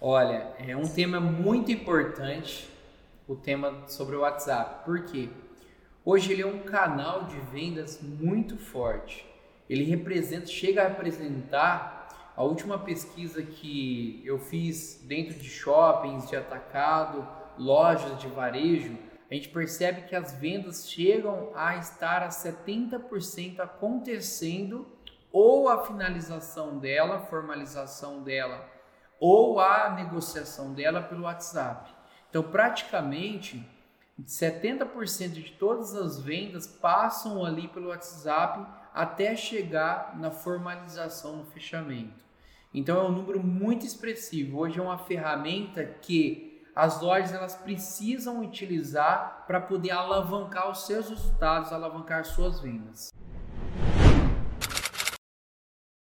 Olha, é um tema muito importante, o tema sobre o WhatsApp. Por quê? Hoje ele é um canal de vendas muito forte. Ele representa, chega a representar a última pesquisa que eu fiz dentro de shoppings, de atacado, lojas de varejo, a gente percebe que as vendas chegam a estar a 70% acontecendo ou a finalização dela, formalização dela, ou a negociação dela pelo WhatsApp. Então, praticamente 70% de todas as vendas passam ali pelo WhatsApp até chegar na formalização, no fechamento. Então, é um número muito expressivo. Hoje é uma ferramenta que as lojas elas precisam utilizar para poder alavancar os seus resultados, alavancar suas vendas.